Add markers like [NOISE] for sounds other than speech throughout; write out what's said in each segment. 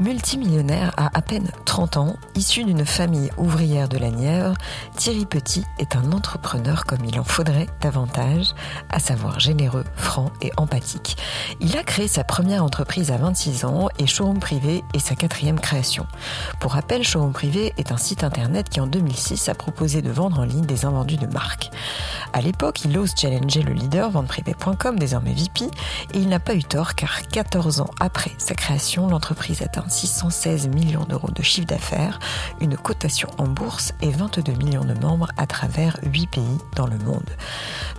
Multimillionnaire à à peine 30 ans, issu d'une famille ouvrière de la Nièvre, Thierry Petit est un entrepreneur comme il en faudrait davantage, à savoir généreux, franc et empathique. Il a créé sa première entreprise à 26 ans et Showroom Privé est sa quatrième création. Pour rappel, Showroom Privé est un site internet qui en 2006 a proposé de vendre en ligne des invendus de marques. À l'époque, il ose challenger le leader vendeprivé.com, désormais VP, et il n'a pas eu tort car 14 ans après sa création, l'entreprise atteint 616 millions d'euros de chiffre d'affaires, une cotation en bourse et 22 millions de membres à travers 8 pays dans le monde.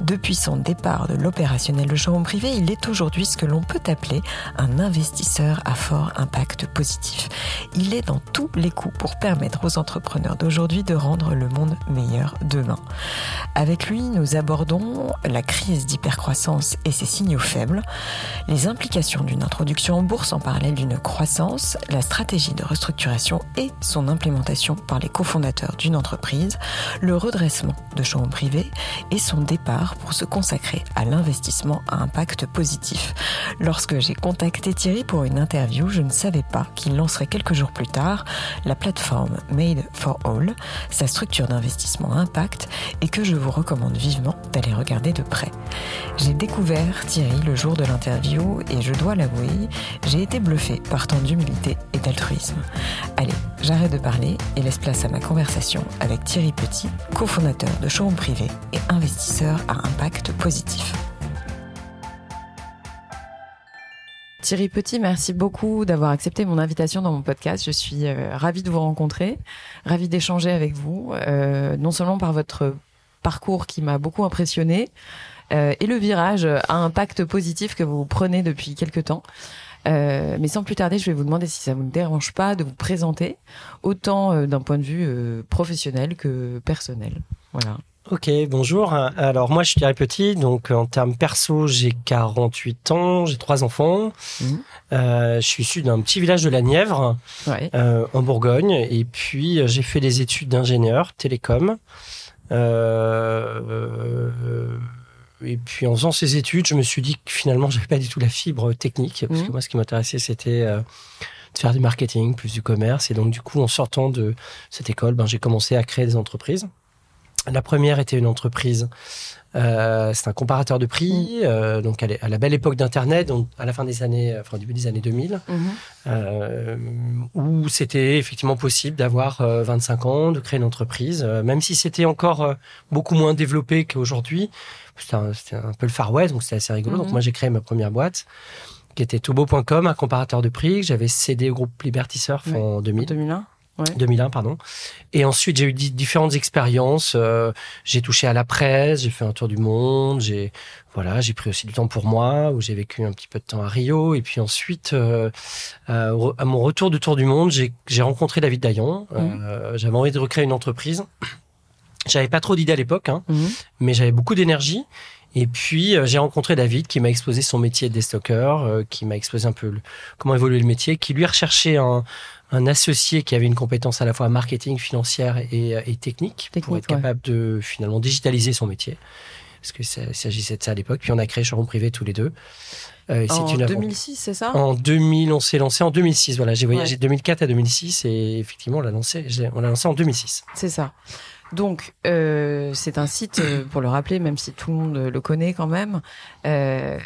Depuis son départ de l'opérationnel de showroom privé, il est aujourd'hui ce que l'on peut appeler un investisseur à fort impact positif. Il est dans tous les coups pour permettre aux entrepreneurs d'aujourd'hui de rendre le monde meilleur demain. Avec lui, nous abordons la crise d'hypercroissance et ses signaux faibles, les implications d'une introduction en bourse en parallèle d'une croissance, la stratégie de restructuration et son implémentation par les cofondateurs d'une entreprise, le redressement de showroom privé et son départ pour se consacrer à l'investissement à impact positif. Lorsque j'ai contacté Thierry pour une interview, je ne savais pas qu'il lancerait quelques jours plus tard la plateforme Made for All, sa structure d'investissement à impact, et que je vous recommande vivement d'aller regarder de près. J'ai découvert Thierry le jour de l'interview et je dois l'avouer, j'ai été bluffé par tant d'humilité et d'altruisme. Allez, j'arrête de parler et laisse place à ma conversation avec Thierry Petit, cofondateur de Showroom Privé et investisseur à impact positif. Thierry Petit, merci beaucoup d'avoir accepté mon invitation dans mon podcast. Je suis euh, ravie de vous rencontrer, ravie d'échanger avec vous, euh, non seulement par votre parcours qui m'a beaucoup impressionné euh, et le virage à impact positif que vous prenez depuis quelques temps. Euh, mais sans plus tarder, je vais vous demander si ça vous ne dérange pas de vous présenter, autant euh, d'un point de vue euh, professionnel que personnel. Voilà. Ok, bonjour. Alors moi, je suis Thierry Petit. Donc en termes perso, j'ai 48 ans, j'ai trois enfants. Euh, je suis issu d'un petit village de la Nièvre, Ouais. euh, en Bourgogne. Et puis j'ai fait des études d'ingénieur télécom. Euh, et puis en faisant ces études, je me suis dit que finalement, j'avais pas du tout la fibre technique, parce Mhm. que moi, ce qui m'intéressait, c'était euh, de faire du marketing, plus du commerce. Et donc du coup, en sortant de cette école, ben, j'ai commencé à créer des entreprises. La première était une entreprise, euh, c'est un comparateur de prix, euh, donc à la- à la belle époque d'Internet, donc à la fin des années, enfin début des années 2000, Mhm. euh, où c'était effectivement possible d'avoir euh, 25 ans, de créer une entreprise, même si c'était encore beaucoup moins développé qu'aujourd'hui. C'était un, peu le Far West, donc c'était assez rigolo. Mhm. Donc moi j'ai créé ma première boîte, qui était Tobo.com, un comparateur de prix que j'avais cédé au groupe Liberty Surf Oui. en 2000. 2001 2001, pardon. Et ensuite, j'ai eu di- différentes expériences. Euh, j'ai touché à la presse, j'ai fait un tour du monde, j'ai voilà, j'ai pris aussi du temps pour moi, où j'ai vécu un petit peu de temps à Rio. Et puis ensuite, euh, euh, à mon retour du tour du monde, j'ai rencontré David Daillon. Euh, j'avais envie de recréer une entreprise. J'avais pas trop d'idées à l'époque, hein, Mhm. mais j'avais beaucoup d'énergie. Et puis euh, j'ai rencontré David qui m'a exposé son métier de stockeur, euh, qui m'a exposé un peu le- comment évoluer le métier, qui lui recherchait un, un associé qui avait une compétence à la fois marketing, financière et, euh, et technique, pour être ouais. capable de finalement digitaliser son métier. Parce que ça- s'agissait de ça à l'époque. Puis on a créé Showroom Privé tous les deux. Euh, En une aventure. 2006, c'est ça? En 2000, on s'est lancé en 2006. Voilà, j'ai voyagé Ouais. de 2004 à 2006 et effectivement, on l'a lancé, on l'a lancé en 2006. C'est ça. Donc, euh, c'est un site, euh, pour le rappeler, même si tout le monde le connaît quand même, euh,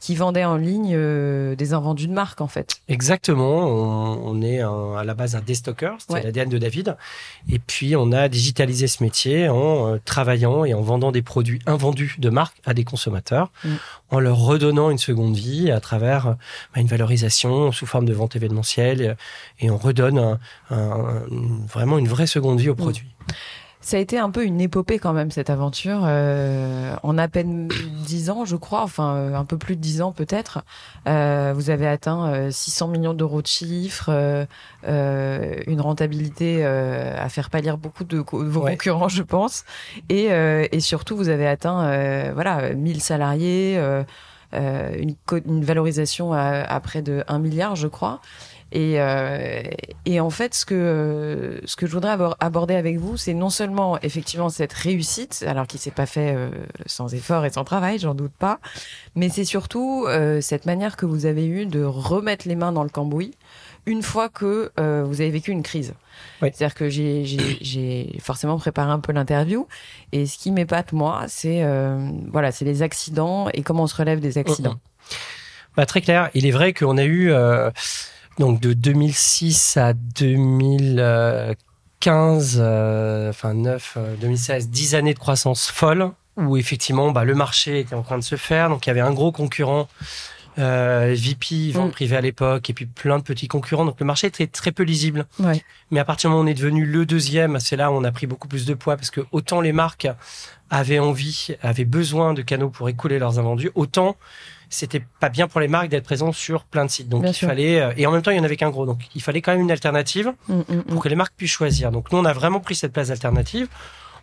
qui vendait en ligne euh, des invendus de marque, en fait. Exactement. On, on est un- à la base un déstocker, c'était Ouais. l'ADN de David. Et puis, on a digitalisé ce métier en travaillant et en vendant des produits invendus de marque à des consommateurs, Mm. en leur redonnant une seconde vie à travers bah, une valorisation sous forme de vente événementielle. Et on redonne un- un- une- vraiment une vraie seconde vie au produit. Ça a été un peu une épopée quand même cette aventure. Euh, en à peine [COUGHS] dix ans, je crois, enfin euh, un peu plus de dix ans peut-être, euh, vous avez atteint 600 millions d'euros de chiffre, une rentabilité à faire pâlir beaucoup de, vos concurrents, je pense, et, et, surtout vous avez atteint voilà 1000 salariés, une, une, valorisation à, à, près de 1 milliard, je crois. Et, euh, et en fait, ce que ce que je voudrais aborder avec vous, c'est non seulement effectivement cette réussite, alors qui s'est pas fait euh, sans effort et sans travail, j'en doute pas, mais c'est surtout euh, cette manière que vous avez eue de remettre les mains dans le cambouis une fois que euh, vous avez vécu une crise. Oui. C'est-à-dire que j'ai forcément préparé un peu l'interview et ce qui m'épate moi, c'est euh, voilà, c'est les accidents et comment on se relève des accidents. Bah, très clair. Il est vrai qu'on a eu donc de 2006 à 2015, euh, enfin 9, 2016, 10 années de croissance folle, où effectivement bah, le marché était en train de se faire. Donc il y avait un gros concurrent, euh, VP, vente mm. privée à l'époque, et puis plein de petits concurrents. Donc le marché était très peu lisible. Mais à partir du moment où on est devenu le deuxième, c'est là où on a pris beaucoup plus de poids, parce que autant les marques avaient envie, avaient besoin de canaux pour écouler leurs invendus, autant c'était pas bien pour les marques d'être présents sur plein de sites. Donc il fallait euh, et en même temps il y en avait qu'un gros. Donc il fallait quand même une alternative mm, mm, mm. pour que les marques puissent choisir. Donc nous on a vraiment pris cette place alternative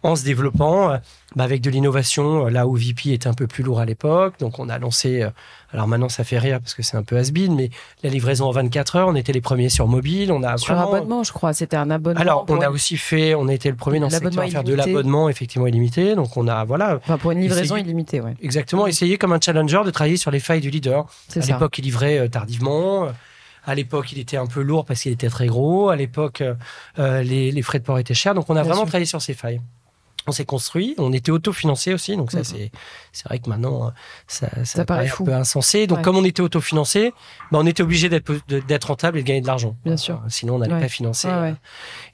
en se développant euh, bah, avec de l'innovation, euh, là où VP était un peu plus lourd à l'époque. Donc on a lancé, euh, alors maintenant ça fait rire parce que c'est un peu has mais la livraison en 24 heures, on était les premiers sur mobile. On a sur vraiment... abonnement, je crois, c'était un abonnement. Alors on a aussi fait, on a été le premier dans ce secteur à faire de l'abonnement effectivement illimité. Donc on a, voilà. Enfin pour une livraison illimitée, ouais. Exactement, essayer comme un challenger de travailler sur les failles du leader. À l'époque, il livrait tardivement. À l'époque, il était un peu lourd parce qu'il était très gros. À l'époque, les, les, frais de port étaient chers. Donc, on a vraiment travaillé sur ces failles on s'est construit, on était autofinancé aussi, donc ça mhm. c'est c'est vrai que maintenant ça, ça, paraît, un peu insensé. Donc comme on était autofinancé, ben on était obligé d'être d'être rentable et de gagner de l'argent. Bien sûr. sinon on n'allait pas financer.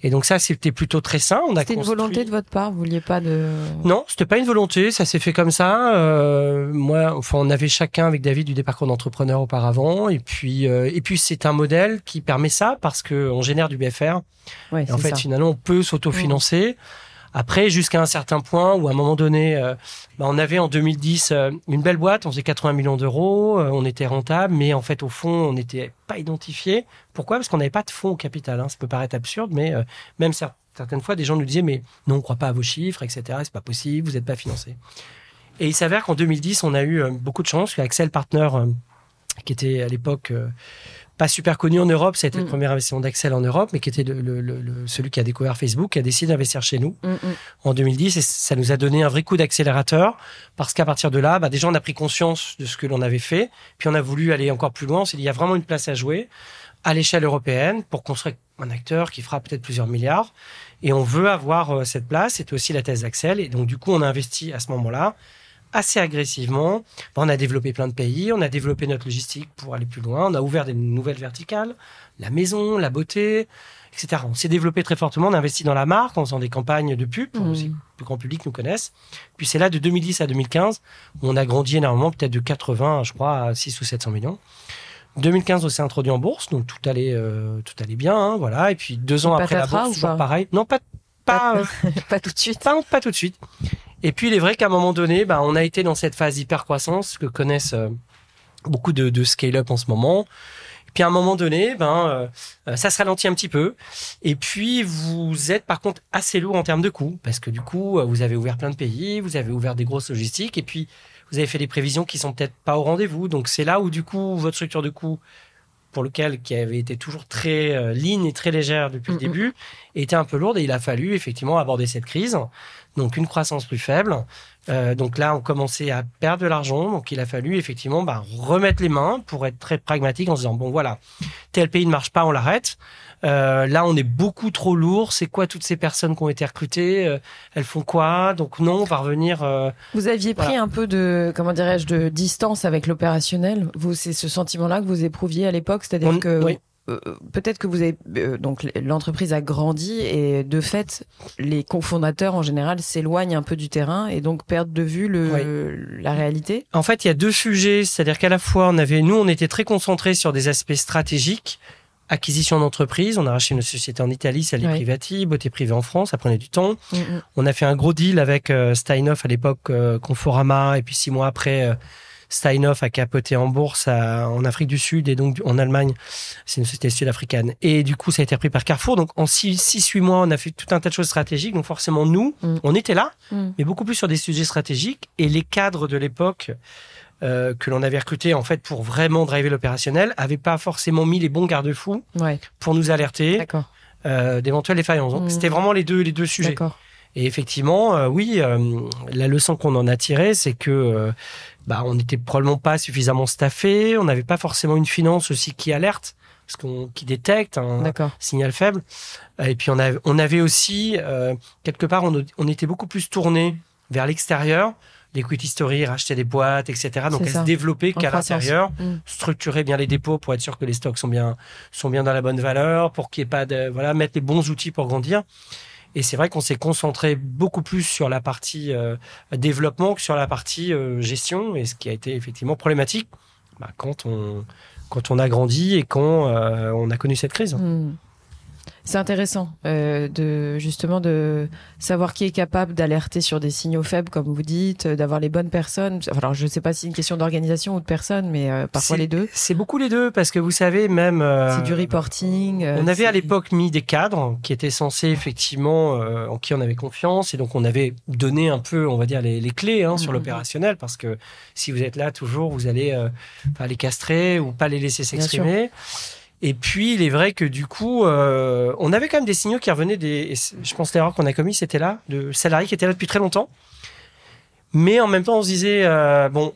et donc ça c'était plutôt très sain. C'était une volonté de votre part, vous vouliez pas de Non, c'était pas une volonté, ça s'est fait comme ça. Euh, moi, enfin on avait chacun avec David du des parcours d'entrepreneur auparavant, et puis euh, et puis c'est un modèle qui permet ça parce que on génère du BFR. Ouais, en fait, finalement, on peut s'autofinancer. Après, jusqu'à un certain point où à un moment donné, euh, bah, on avait en 2010 euh, une belle boîte, on faisait 80 millions d'euros, euh, on était rentable, mais en fait au fond, on n'était pas identifié. Pourquoi? Parce qu'on n'avait pas de fonds au capital. Hein. Ça peut paraître absurde, mais même certaines fois, des gens nous disaient mais non, on ne croit pas à vos chiffres, etc. C'est pas possible, vous n'êtes pas financé. Et il s'avère qu'en 2010, on a eu beaucoup de chance. Axel Partner, qui était à l'époque pas super connu en Europe. Ça a été le mm. premier investissement d'Axel en Europe, mais qui était le, celui qui a découvert Facebook, qui a décidé d'investir chez nous mm, mm. en 2010. Et ça nous a donné un vrai coup d'accélérateur parce qu'à partir de là, bah, déjà, on a pris conscience de ce que l'on avait fait. Puis on a voulu aller encore plus loin. On s'est dit, il y a vraiment une place à jouer à l'échelle européenne pour construire un acteur qui fera peut-être plusieurs milliards. Et on veut avoir euh, cette place. C'était aussi la thèse d'Axel. Et donc, du coup, on a investi à ce moment-là assez agressivement. On a développé plein de pays, on a développé notre logistique pour aller plus loin, on a ouvert des nouvelles verticales, la maison, la beauté, etc. On s'est développé très fortement, on a investi dans la marque en faisant des campagnes de pub pour mmh. que le grand public nous connaisse. Puis c'est là de 2010 à 2015 où on a grandi énormément, peut-être de 80, je crois, à 6 ou 700 millions. 2015, on s'est introduit en bourse, donc tout allait, euh, tout allait bien, hein, voilà. Et puis deux ans après la bourse, toujours pareil. Non, pas, pas, [LAUGHS] pas, tout de suite. Pas, pas tout de suite. Et puis il est vrai qu'à un moment donné, bah, on a été dans cette phase hyper croissance que connaissent euh, beaucoup de, de scale-up en ce moment. Et puis à un moment donné, ben euh, euh, ça se ralentit un petit peu. Et puis vous êtes par contre assez lourd en termes de coûts parce que du coup vous avez ouvert plein de pays, vous avez ouvert des grosses logistiques et puis vous avez fait des prévisions qui sont peut-être pas au rendez-vous. Donc c'est là où du coup votre structure de coûts pour lequel qui avait été toujours très euh, lean et très légère depuis le début était un peu lourde et il a fallu effectivement aborder cette crise donc une croissance plus faible. Euh, donc là, on commençait à perdre de l'argent, donc il a fallu effectivement bah, remettre les mains pour être très pragmatique en se disant bon voilà, tel pays ne marche pas, on l'arrête. Euh, là, on est beaucoup trop lourd. C'est quoi toutes ces personnes qui ont été recrutées? Euh, Elles font quoi? Donc non, on va revenir. Euh, vous aviez pris un peu de comment dirais-je de distance avec l'opérationnel. Vous, c'est ce sentiment-là que vous éprouviez à l'époque, c'est-à-dire que oui. Euh, peut-être que vous avez euh, donc l'entreprise a grandi et de fait les cofondateurs en général s'éloignent un peu du terrain et donc perdent de vue le, la réalité. En fait, il y a deux sujets, c'est-à-dire qu'à la fois on avait nous on était très concentrés sur des aspects stratégiques acquisition d'entreprise. On a racheté une société en Italie, celle Ouais. Privati, beauté privée en France. Ça prenait du temps. Mm, mm. On a fait un gros deal avec euh, Steinhoff à l'époque, Conforama, et puis six mois après, Steinhoff a capoté en bourse à- en Afrique du Sud et donc en Allemagne. C'est une société sud-africaine. Et du coup, ça a été repris par Carrefour. Donc en 6-8 mois, on a fait tout un tas de choses stratégiques. Donc forcément, nous, Mm. on était là, Mm. mais beaucoup plus sur des sujets stratégiques. Et les cadres de l'époque euh, que l'on avait recrutés en fait pour vraiment driver l'opérationnel avaient pas forcément mis les bons garde-fous Ouais, pour nous alerter euh, d'éventuelles défaillances. Donc Mm. c'était vraiment les deux les deux sujets. D'accord. Et effectivement, euh, oui, euh, la leçon qu'on en a tirée, c'est que euh, bah, on n'était probablement pas suffisamment staffé, on n'avait pas forcément une finance aussi qui alerte, parce qu'on qui détecte un signal faible. Et puis on avait, on avait aussi quelque part, on, on était beaucoup plus tourné vers l'extérieur, l'equity story, racheter des boîtes, etc. Donc ça. se développer En qu'à l'intérieur Mm. structurer bien les dépôts pour être sûr que les stocks sont bien sont bien dans la bonne valeur, pour qu'il n'y ait pas de voilà mettre les bons outils pour grandir. Et c'est vrai qu'on s'est concentré beaucoup plus sur la partie euh, développement que sur la partie euh, gestion, et ce qui a été effectivement problématique bah, quand on quand on a grandi et quand euh, on a connu cette crise. Hmm. C'est intéressant euh, de justement de savoir qui est capable d'alerter sur des signaux faibles, comme vous dites, euh, d'avoir les bonnes personnes. Alors, je ne sais pas si c'est une question d'organisation ou de personnes, mais euh, parfois les deux. C'est beaucoup les deux parce que vous savez même. euh, C'est du reporting. euh, On avait à l'époque mis des cadres qui étaient censés effectivement euh, en qui on avait confiance et donc on avait donné un peu, on va dire les, les clés hein, sur Mhm. l'opérationnel parce que si vous êtes là toujours, vous allez euh, les castrer ou pas les laisser s'exprimer. Et puis il est vrai que du coup, euh, on avait quand même des signaux qui revenaient des. Je pense que l'erreur qu'on a commis, c'était là de salariés qui étaient là depuis très longtemps, mais en même temps on se disait euh, bon.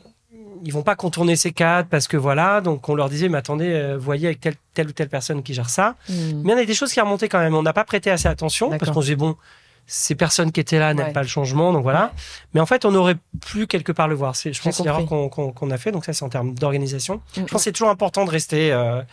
Ils vont pas contourner ces cadres parce que voilà, donc on leur disait mais attendez, euh, voyez avec telle, telle ou telle personne qui gère ça. Hmm. Mais on a des choses qui remontaient quand même. On n'a pas prêté assez attention parce qu'on se disait, bon, ces personnes qui étaient là n'aiment Ouais. pas le changement, donc voilà. Mais en fait, on aurait pu quelque part le voir. C'est, je pense, que c'est l'erreur qu'on, qu'on- qu'on a fait. Donc ça, c'est en termes d'organisation. Je pense que c'est toujours important de rester, euh,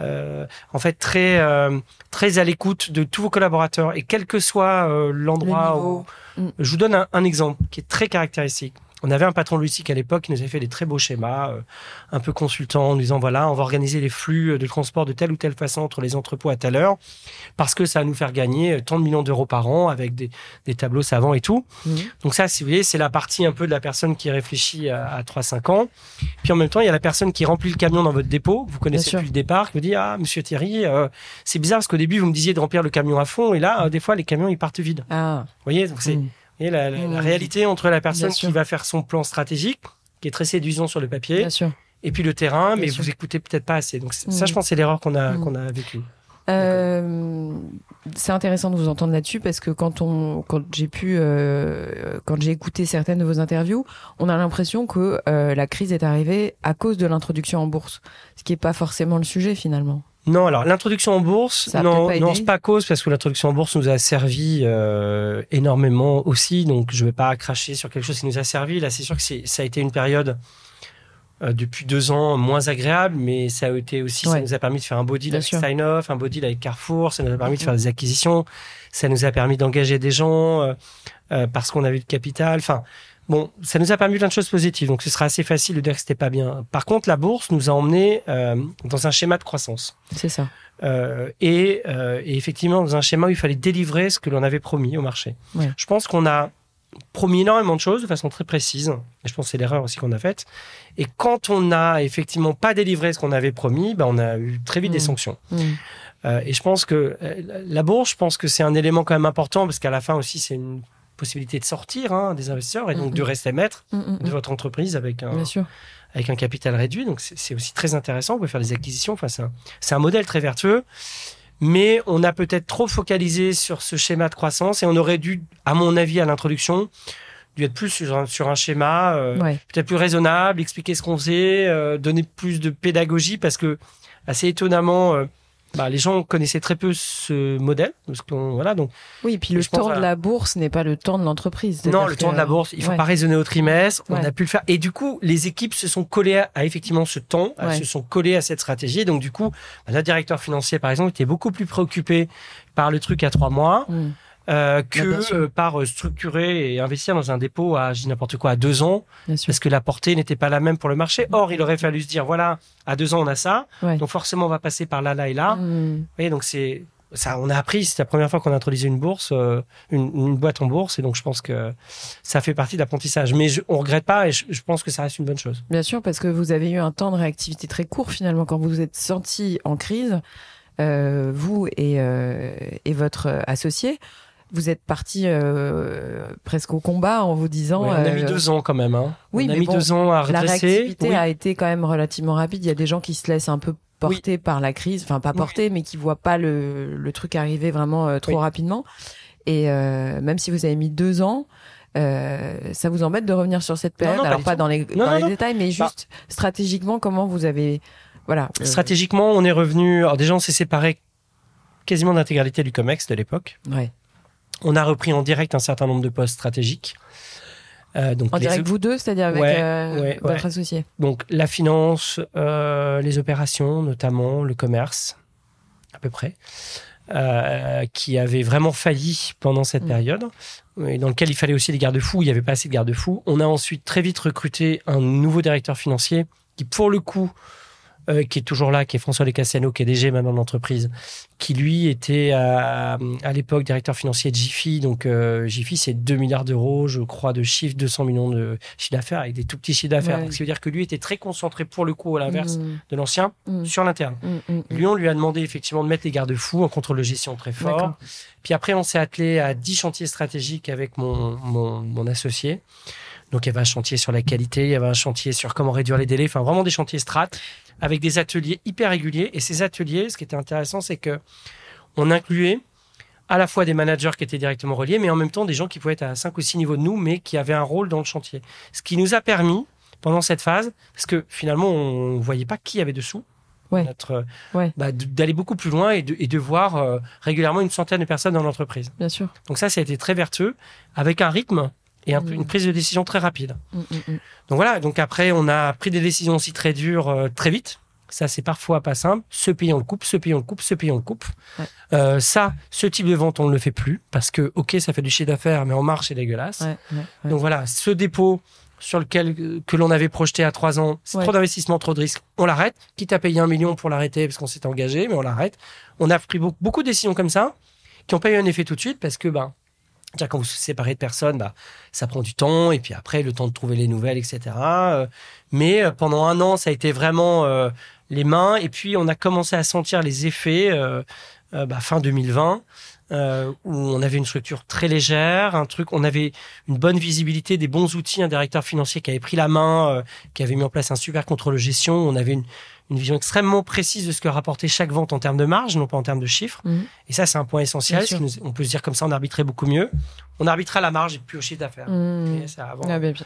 euh, en fait, très, euh, très à l'écoute de tous vos collaborateurs et quel que soit euh, Le l'endroit où. Mm. Je vous donne un, un exemple qui est très caractéristique. On avait un patron logistique à l'époque qui nous avait fait des très beaux schémas, euh, un peu consultant, en nous disant voilà, on va organiser les flux de transport de telle ou telle façon entre les entrepôts à telle heure, parce que ça va nous faire gagner euh, tant de millions d'euros par an avec des, des tableaux savants et tout. Mhm. Donc ça, si vous voulez, c'est la partie un peu de la personne qui réfléchit à, à 3-5 ans. Puis en même temps, il y a la personne qui remplit le camion dans votre dépôt, que vous connaissez depuis le départ, qui vous dit ah Monsieur Thierry, euh, c'est bizarre parce qu'au début vous me disiez de remplir le camion à fond, et là, euh, des fois, les camions ils partent vides. Ah. Vous voyez, donc c'est Hmm. Et la, la- la réalité entre la personne qui va faire son plan stratégique, qui est très séduisant sur le papier, Bien sûr. et puis le terrain, mais sûr. vous écoutez peut-être pas assez. Donc Mmh. ça, je pense, c'est l'erreur qu'on a Mmh. qu'on a vécue. Euh, c'est intéressant de vous entendre là-dessus parce que quand on, quand j'ai pu, euh, quand j'ai écouté certaines de vos interviews, on a l'impression que euh, la crise est arrivée à cause de l'introduction en bourse, ce qui est pas forcément le sujet finalement. Non, alors l'introduction en bourse, Ça non, non, c'est pas cause parce que l'introduction en bourse nous a servi euh, énormément aussi. Donc je vais pas cracher sur quelque chose qui nous a servi. Là, c'est sûr que ça a été une période euh, depuis deux ans moins agréable, mais ça a été aussi, ça nous a permis de faire un beau deal Bien avec. Steinhoff, un beau deal avec Carrefour, ça nous a permis de faire des acquisitions, ça nous a permis d'engager des gens euh, parce qu'on avait du capital. Enfin, bon, ça nous a permis plein de choses positives. Donc ce sera assez facile de dire que c'était pas bien. Par contre, la bourse nous a emmenés euh, dans un schéma de croissance. C'est ça. Euh, et, euh, et effectivement dans un schéma où il fallait délivrer ce que l'on avait promis au marché. Ouais. Je pense qu'on a promis énormément de choses de façon très précise. Et je pense que c'est l'erreur aussi qu'on a faite. Et quand on n'a effectivement pas délivré ce qu'on avait promis, ben on a eu très vite des Mm. sanctions. Hmm. Euh, et je pense que la bourse, je pense que c'est un élément quand même important parce qu'à la fin aussi c'est une possibilité de sortir hein, des investisseurs et donc Mm, de mm. rester maître hmm, de votre entreprise avec un, Bien sûr. avec un capital réduit. Donc, c'est aussi très intéressant. Vous pouvez faire des acquisitions. Enfin, c'est un, un modèle très vertueux. Mais on a peut-être trop focalisé sur ce schéma de croissance et on aurait dû, à mon avis, à l'introduction, dû être plus sur un, sur un schéma euh, Ouais. peut-être plus raisonnable, expliquer ce qu'on faisait, euh, donner plus de pédagogie parce que, assez étonnamment, euh, bah, les gens connaissaient très peu ce modèle. Parce voilà, donc, Oui, et puis le temps de la bourse n'est pas le temps de l'entreprise. Non, le temps de la bourse, il faut Ouais. pas raisonner au trimestre. On a pu le faire. Et du coup, les équipes se sont collées à, à effectivement ce temps, Ouais. se sont collées à cette stratégie. Donc, du coup, bah, notre directeur financier, par exemple, était beaucoup plus préoccupé par le truc à trois mois. Hmm. Euh, que sûr. euh, par euh, structurer et investir dans un dépôt à, je n'importe quoi, à deux ans, parce que la portée n'était pas la même pour le marché. Or, il aurait fallu se dire, voilà, à deux ans, on a ça, Ouais. donc forcément, on va passer par là, là et là. Mm. Vous voyez, donc c'est ça, on a appris. C'est la première fois qu'on a introduit une bourse, euh, une, une boîte en bourse, et donc je pense que ça fait partie de l'apprentissage. Mais je, on regrette pas, et je, je pense que ça reste une bonne chose. Bien sûr, parce que vous avez eu un temps de réactivité très court finalement quand vous vous êtes senti en crise, euh, vous et, euh, et votre associé. Vous êtes parti euh, presque au combat en vous disant. Ouais, on a mis euh, deux ans quand même. Hein. oui, on a mais mis bon, deux ans à La redresser. réactivité Oui. a été quand même relativement rapide. Il y a des gens qui se laissent un peu porter par la crise, enfin pas porter, mais qui voient pas le, le truc arriver vraiment euh, trop rapidement. Et euh, même si vous avez mis deux ans, euh, ça vous embête de revenir sur cette période? non, Alors pas dans les, Non, dans non, les non. détails, mais Bah. juste stratégiquement, comment vous avez, voilà. euh, Stratégiquement, on est revenu. Alors déjà, on s'est séparé quasiment d'intégralité du Comex de l'époque. ouais. On a repris en direct un certain nombre de postes stratégiques. Euh, donc, En direct vous deux, c'est-à-dire avec Ouais, euh, ouais, votre ouais. associé. donc la finance, euh, les opérations, notamment le commerce, à peu près, qui avait vraiment failli pendant cette Mm. période, et dans lequel il fallait aussi des garde-fous. Il n'y avait pas assez de garde-fous. On a ensuite très vite recruté un nouveau directeur financier qui, pour le coup, euh, qui est toujours là, qui est François Lecassano, qui est DG maintenant de l'entreprise, qui lui était à, à l'époque directeur financier de Jiffy. Donc euh, Jiffy, c'est 2 milliards d'euros, je crois, de chiffre, 200 millions de chiffre d'affaires, avec des tout petits chiffres d'affaires. Ouais. Donc, ça veut dire que lui était très concentré, pour le coup, à l'inverse Mm, de l'ancien, mm, sur l'interne. mm, mm, mm. Lui, on lui a demandé effectivement de mettre les garde-fous, un contrôle de gestion très fort. Puis après, on s'est attelé à 10 chantiers stratégiques avec mon, mon, mon associé. Donc, il y avait un chantier sur la qualité, il y avait un chantier sur comment réduire les délais, enfin vraiment des chantiers strat avec des ateliers hyper réguliers. Et ces ateliers, ce qui était intéressant, c'est que on incluait à la fois des managers qui étaient directement reliés, mais en même temps des gens qui pouvaient être à 5 ou 6 niveaux de nous, mais qui avaient un rôle dans le chantier. Ce qui nous a permis, pendant cette phase, parce que finalement, on ne voyait pas qui avait dessous, Ouais. notre, Ouais. bah, d'aller beaucoup plus loin et de, et de voir euh, régulièrement une centaine de personnes dans l'entreprise. Bien sûr. Donc ça, ça a été très vertueux, avec un rythme et un peu- Mm. une prise de décision très rapide. Mm, mm, mm. Donc voilà, donc après, on a pris des décisions aussi très dures, euh, très vite. Ça, c'est parfois pas simple. Ce pays, on le coupe, ce pays, on le coupe, ce pays, on le coupe. Ouais. Euh, ça, ce type de vente, on ne le fait plus parce que, OK, ça fait du chiffre d'affaires, mais en marche, c'est dégueulasse. Ouais, ouais, ouais. Donc voilà, ce dépôt sur lequel euh, que l'on avait projeté à trois ans, c'est trop d'investissement, trop de risques. On l'arrête. Quitte à payer un million pour l'arrêter parce qu'on s'est engagé, mais on l'arrête. On a pris beaucoup, beaucoup de décisions comme ça qui n'ont pas eu un effet tout de suite parce que ben, déjà quand vous vous séparez de personnes, bah, ça prend du temps et puis après le temps de trouver les nouvelles, etc. Euh, mais euh, pendant un an, ça a été vraiment euh, les mains et puis on a commencé à sentir les effets bah, fin 2020 euh, où on avait une structure très légère, un truc, on avait une bonne visibilité, des bons outils, un directeur financier qui avait pris la main, qui avait mis en place un super contrôle de gestion, on avait une, une vision extrêmement précise de ce que rapportait chaque vente en termes de marge, non pas en termes de chiffres. Mhm. Et ça, c'est un point essentiel. Nous- on peut se dire comme ça, on arbitrait beaucoup mieux. On arbitrait à la marge et plus au chiffre d'affaires. Mm. Et, ça, avant. Ah, bien, bien.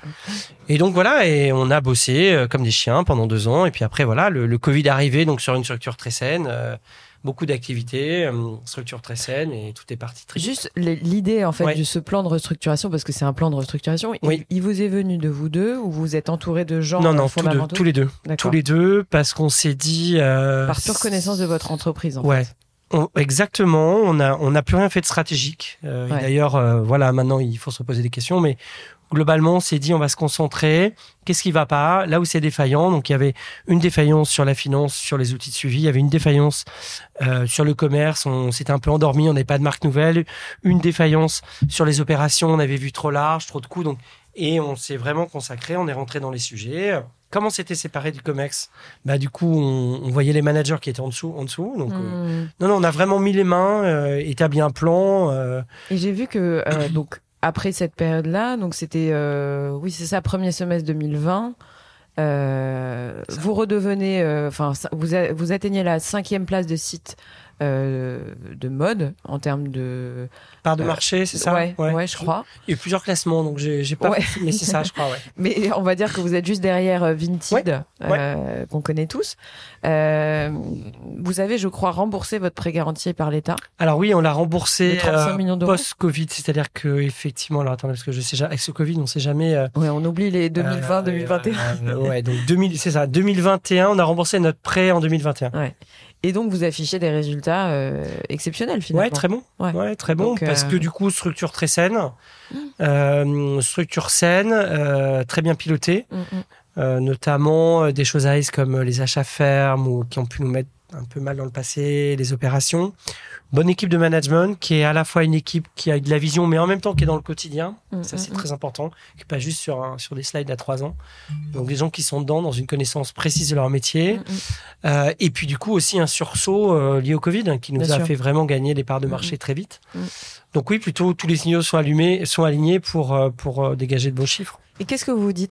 Et donc voilà, et on a bossé euh, comme des chiens pendant deux ans. Et puis après, voilà, le, le Covid est arrivé, donc sur une structure très saine, euh, beaucoup d'activités, euh, structure très saine, et tout est parti très vite. Juste l'idée en fait Ouais. de ce plan de restructuration, parce que c'est un plan de restructuration, il- Oui. il, vous est venu de vous deux ou vous êtes entouré de gens Non, non, tous, deux, tous les deux. Tous les deux, parce qu'on s'est dit... euh, Par pure connaissance de votre entreprise en Ouais. fait. On- exactement. On a on n'a plus rien fait de stratégique. Euh, Ouais. D'ailleurs, euh, voilà, maintenant il faut se poser des questions, mais globalement, on s'est dit on va se concentrer. Qu'est-ce qui va pas? Là où c'est défaillant. Donc il y avait une défaillance sur la finance, sur les outils de suivi. Il y avait une défaillance euh, sur le commerce. On s'était un peu endormi. On n'avait pas de marque nouvelle. Une défaillance sur les opérations. On avait vu trop large, trop de coûts. Donc et on s'est vraiment consacré. On est rentré dans les sujets. Comment c'était séparé du Comex? Bah du coup, on, on voyait les managers qui étaient en dessous, en dessous. Donc euh, Mm. non, non, on a vraiment mis les mains, euh, établi un plan. euh, Et j'ai vu que euh, [COUGHS] donc après cette période-là, donc c'était oui c'est ça premier semestre 2020. euh, Ça. vous redevenez, enfin vous a- vous atteignez la cinquième place de site euh, de mode en termes de part de Euh, marché, c'est ça ouais, ouais, je crois. Il y a eu plusieurs classements, donc j'ai pas. Ouais. Mais c'est ça, je crois, ouais. [LAUGHS] Mais on va dire que vous êtes juste derrière euh, Vinted, euh, qu'on connaît tous. Vous avez, je crois, remboursé votre prêt garanti par l'État. Alors oui, on l'a remboursé De 35 millions d'euros. post-Covid, c'est-à-dire que effectivement, alors attendez, parce que je sais, avec ce Covid, on sait jamais. Ouais, on oublie les 2020, euh, 2021. euh, ouais, donc 2000, c'est ça, 2021, on a remboursé notre prêt en 2021. Et donc, vous affichez des résultats euh, exceptionnels, finalement. Ouais, très bon. Ouais. Ouais, très bon. Donc, parce euh, que du coup, structure très saine. Mm. Euh, structure saine, euh, très bien pilotée. Mm, mm. Euh, notamment euh, des choses à risque comme les achats fermes ou qui ont pu nous mettre un peu mal dans le passé, les opérations. Bonne équipe de management qui est à la fois une équipe qui a de la vision, mais en même temps qui est dans le quotidien. Mm, Ça, c'est mm, très important. Qui pas juste sur, un- sur des slides à trois ans. Donc, des gens qui sont dedans, dans une connaissance précise de leur métier. mm, mm. Euh, et puis, du coup, aussi un sursaut euh, lié au Covid hein, qui nous Bien a sûr. fait vraiment gagner les parts de Mm, marché très vite. Mm. Donc, oui, plutôt tous les signaux sont allumés, sont alignés pour, euh, pour euh, dégager de bons chiffres. Et qu'est-ce que vous vous dites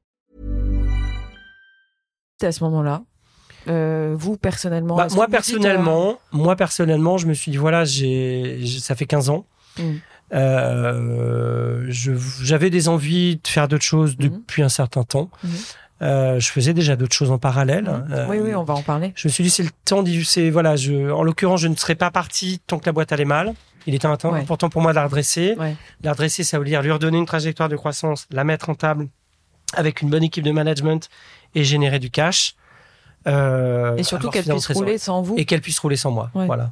À ce moment-là Euh, Vous, personnellement Bah, moi dites, personnellement, moi personnellement, je me suis dit voilà, j'ai, ça fait 15 ans. Mm. Euh, j'avais des envies de faire d'autres choses Mhm. depuis un certain temps. Euh, je faisais déjà d'autres choses en parallèle. euh, Euh, Oui, oui, on va en parler. Je me suis dit c'est le temps d'y voilà, je, en l'occurrence, je ne serais pas parti tant que la boîte allait mal. Il était important Ouais. important pour moi de la redresser. Ouais. La redresser, ça veut dire lui redonner une trajectoire de croissance, la mettre en table avec une bonne équipe de management et générer du cash. Euh, Et surtout qu'elle puisse rouler sans vous. et qu'elle puisse rouler sans moi. Ouais. Voilà.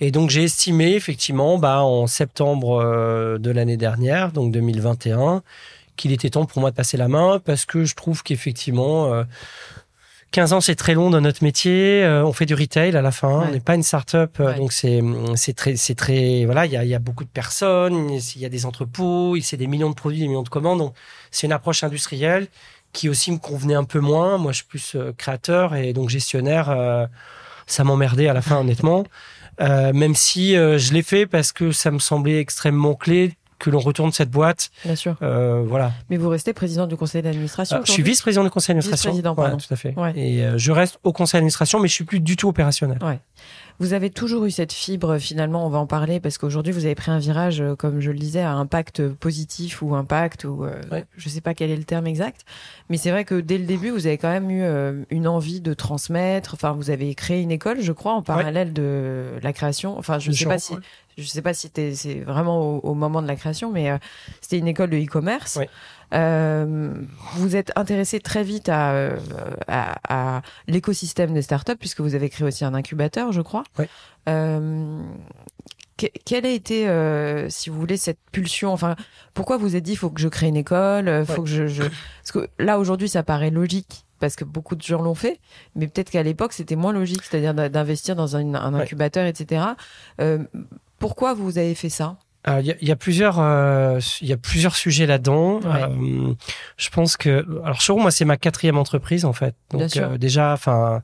Et donc j'ai estimé effectivement, bah, en septembre euh, de l'année dernière, donc 2021, qu'il était temps pour moi de passer la main parce que je trouve qu'effectivement, euh, 15 ans c'est très long dans notre métier. euh, on fait du retail à la fin, Ouais. on n'est pas une start-up, Ouais. donc c'est c'est très très voilà, il y a, y a beaucoup de personnes, il y a des entrepôts, il c'est des millions de produits, des millions de commandes, donc c'est une approche industrielle qui aussi me convenait un peu moins. Moi, je suis plus euh, créateur et donc gestionnaire. euh, ça m'emmerdait à la fin, honnêtement. Euh, même si je l'ai fait parce que ça me semblait extrêmement clé que l'on retourne cette boîte. Bien sûr. Euh, voilà. Mais vous restez président du conseil d'administration. Euh, je suis vice-président du conseil d'administration. Vice-président, Ouais, tout à fait. Ouais. Et euh, je reste au conseil d'administration, mais je suis plus du tout opérationnel. Vous avez toujours eu cette fibre, finalement, on va en parler, parce qu'aujourd'hui, vous avez pris un virage, euh, comme je le disais, à impact positif ou impact, ou euh, Ouais. je sais pas quel est le terme exact. Mais c'est vrai que dès le début, vous avez quand même eu euh, une envie de transmettre. Enfin, vous avez créé une école, je crois, en parallèle de la création. Enfin, je Bien sais pas si, je sais pas si c'était- c'est vraiment au, au moment de la création, mais euh, c'était une école de e-commerce. Ouais. Euh, vous êtes intéressé très vite à, euh, à, à l'écosystème des startups, puisque vous avez créé aussi un incubateur, je crois. Ouais. Euh, que- quelle a été, euh, si vous voulez, cette pulsion? Enfin, pourquoi vous êtes dit, il faut que je crée une école, euh, faut Ouais. que je, je... Parce que là, aujourd'hui, ça paraît logique. Parce que beaucoup de gens l'ont fait, mais peut-être qu'à l'époque c'était moins logique, c'est-à-dire d'investir dans un, un Ouais. incubateur, etc. Euh, pourquoi vous avez fait ça? Il y, a- il y a plusieurs, euh, il y a plusieurs sujets là-dedans. Ouais. Euh, je pense que, alors Showroom, moi, c'est ma quatrième entreprise en fait. Donc euh, déjà, enfin,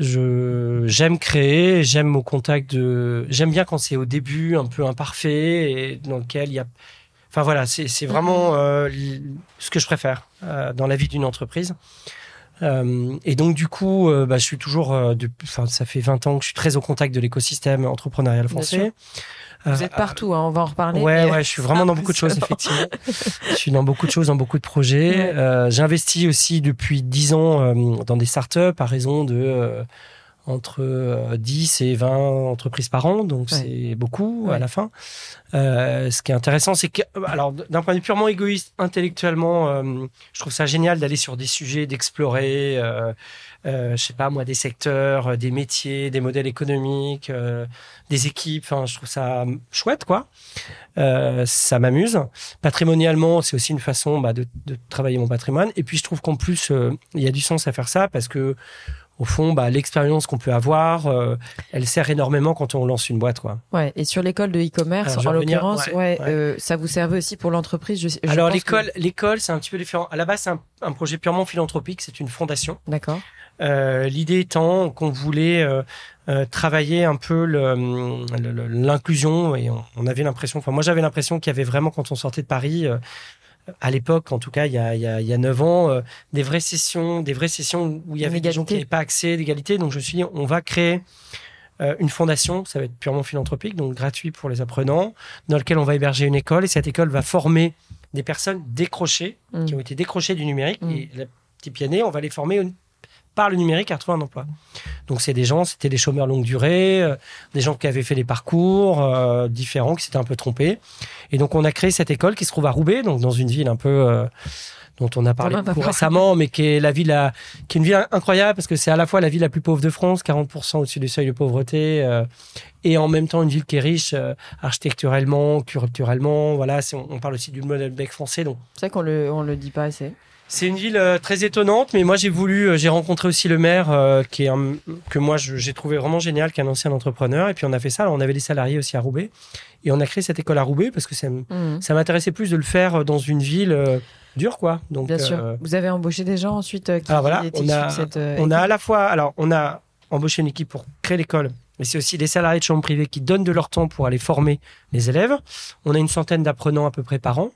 je j'aime créer, j'aime au contact de, j'aime bien quand c'est au début un peu imparfait et dans lequel il y a, enfin voilà, c'est c'est vraiment l- ce que je préfère dans la vie d'une entreprise. Euh, et donc du coup, euh, bah, je suis toujours, euh, enfin ça fait 20 ans que je suis très au contact de l'écosystème entrepreneurial français. Vous Euh, êtes partout, hein, on va en reparler. Ouais, ouais, je suis vraiment dans beaucoup de choses, [LAUGHS] effectivement. je suis dans beaucoup de choses, dans beaucoup de projets. Ouais. Euh, J'investis aussi depuis 10 ans euh, dans des startups à raison de entre euh, 10 et 20 entreprises par an, donc Ouais. c'est beaucoup Ouais. à la fin. Euh, ce qui est intéressant, c'est que, alors, d'un point de vue purement égoïste, intellectuellement, euh, je trouve ça génial d'aller sur des sujets, d'explorer, euh, je sais pas moi, des secteurs, euh, des métiers, des modèles économiques, euh, des équipes. Enfin, je trouve ça chouette, quoi. Euh, ça m'amuse. Patrimonialement, c'est aussi une façon bah, de, de travailler mon patrimoine. Et puis, je trouve qu'en plus, euh, il y a du sens à faire ça parce que, au fond, bah, l'expérience qu'on peut avoir, euh, elle sert énormément quand on lance une boîte, quoi. Ouais, et sur l'école de e-commerce, en l'occurrence, ouais, ouais, ouais. euh, ça vous servait aussi pour l'entreprise. je- je Alors l'école, l'école, c'est un petit peu différent. À la base, c'est un, un projet purement philanthropique. C'est une fondation. D'accord. Euh, L'idée étant qu'on voulait travailler un peu le- le- le- l'inclusion et on, on avait l'impression. Enfin, moi, j'avais l'impression qu'il y avait vraiment quand on sortait de Paris. À l'époque, en tout cas, il y a, il y a, il y a 9 ans, euh, des vraies sessions, des vraies sessions où il y avait des gens qui n'avaient pas accès, d'égalité. Donc, je me suis dit, on va créer euh, une fondation, ça va être purement philanthropique, donc gratuit pour les apprenants, dans lequel on va héberger une école et cette école va former des personnes décrochées, Mm. qui ont été décrochées du numérique. Mm. Et la petite pianée, on va les former par le numérique à retrouver un emploi. Donc, c'est des gens, c'était des chômeurs longue durée, euh, des gens qui avaient fait des parcours euh, différents, qui s'étaient un peu trompés. Et donc, on a créé cette école qui se trouve à Roubaix, donc dans une ville un peu euh, dont on a parlé beaucoup récemment, mais qui est la ville, à- qui est une ville incroyable parce que c'est à la fois la ville la plus pauvre de France, 40% au-dessus du seuil de pauvreté, euh, et en même temps une ville qui est riche euh, architecturellement, culturellement. Voilà, on, on parle aussi du modèle bec français, donc C'est vrai qu'on le, on le dit pas assez. C'est une ville euh, très étonnante, mais moi j'ai voulu, euh, j'ai rencontré aussi le maire euh, qui est un- que moi j'ai trouvé vraiment génial, qui est un ancien entrepreneur, et puis on a fait ça. Alors, on avait des salariés aussi à Roubaix, et on a créé cette école à Roubaix parce que ça, m- ça m'intéressait plus de le faire dans une ville euh, dure, quoi. Donc, Bien sûr. euh, Vous avez embauché des gens ensuite qui Alors voilà, étaient on a- cette. on a à la fois, alors on a embauché une équipe pour créer l'école, mais c'est aussi des salariés de chambre privée qui donnent de leur temps pour aller former les élèves. On a une centaine d'apprenants à peu près par an.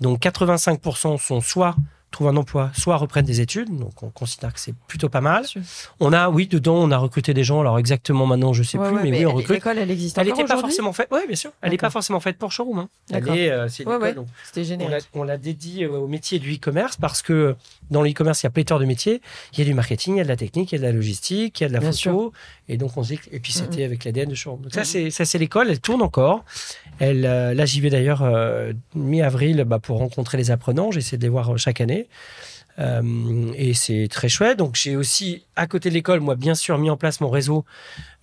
Donc 85% sont soit trouvent un emploi, soit reprennent des études. Donc on considère que c'est plutôt pas mal. On a, oui, dedans, on a recruté des gens. Alors exactement maintenant, je sais Ouais, plus, ouais, mais, oui, on recrute. L'école, elle existe Elle n'était pas forcément faite. Oui, bien sûr. Elle n'est pas forcément faite pour showroom. hein. Elle D'accord. est, euh, c'est Ouais, C'était on l'a, générique. on l'a dédié au métier du e-commerce parce que dans le e-commerce, il y a pléthore de métiers. Il y a du marketing, il y a de la technique, il y a de la logistique, il y a de la Bien photo. Et donc, on se dit que- et puis c'était avec l'ADN de showroom. Donc, ça, c'est, ça, c'est l'école. Elle tourne encore. Elle, euh, là, j'y vais d'ailleurs euh, mi-avril bah, pour rencontrer les apprenants. J'essaie de les voir chaque année. Euh, et c'est très chouette. Donc, j'ai aussi, à côté de l'école, moi, bien sûr, mis en place mon réseau,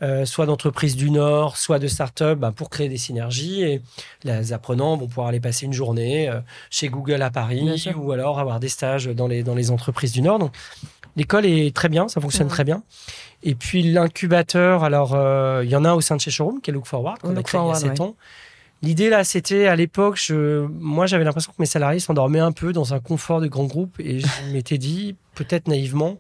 euh, soit d'entreprises du Nord, soit de start-up, bah, pour créer des synergies. Et les apprenants vont pouvoir aller passer une journée euh, chez Google à Paris ou alors avoir des stages dans les, dans les entreprises du Nord. Donc, l'école est très bien, ça fonctionne très bien. Et puis, l'incubateur, alors, il y en a au sein de chez Showroom, qui est Look Forward, qu'on a créé il y a Forward, 7 ans. L'idée là, c'était à l'époque, je, moi j'avais l'impression que mes salariés s'endormaient un peu dans un confort de grand groupe et je [LAUGHS] m'étais dit, peut-être naïvement,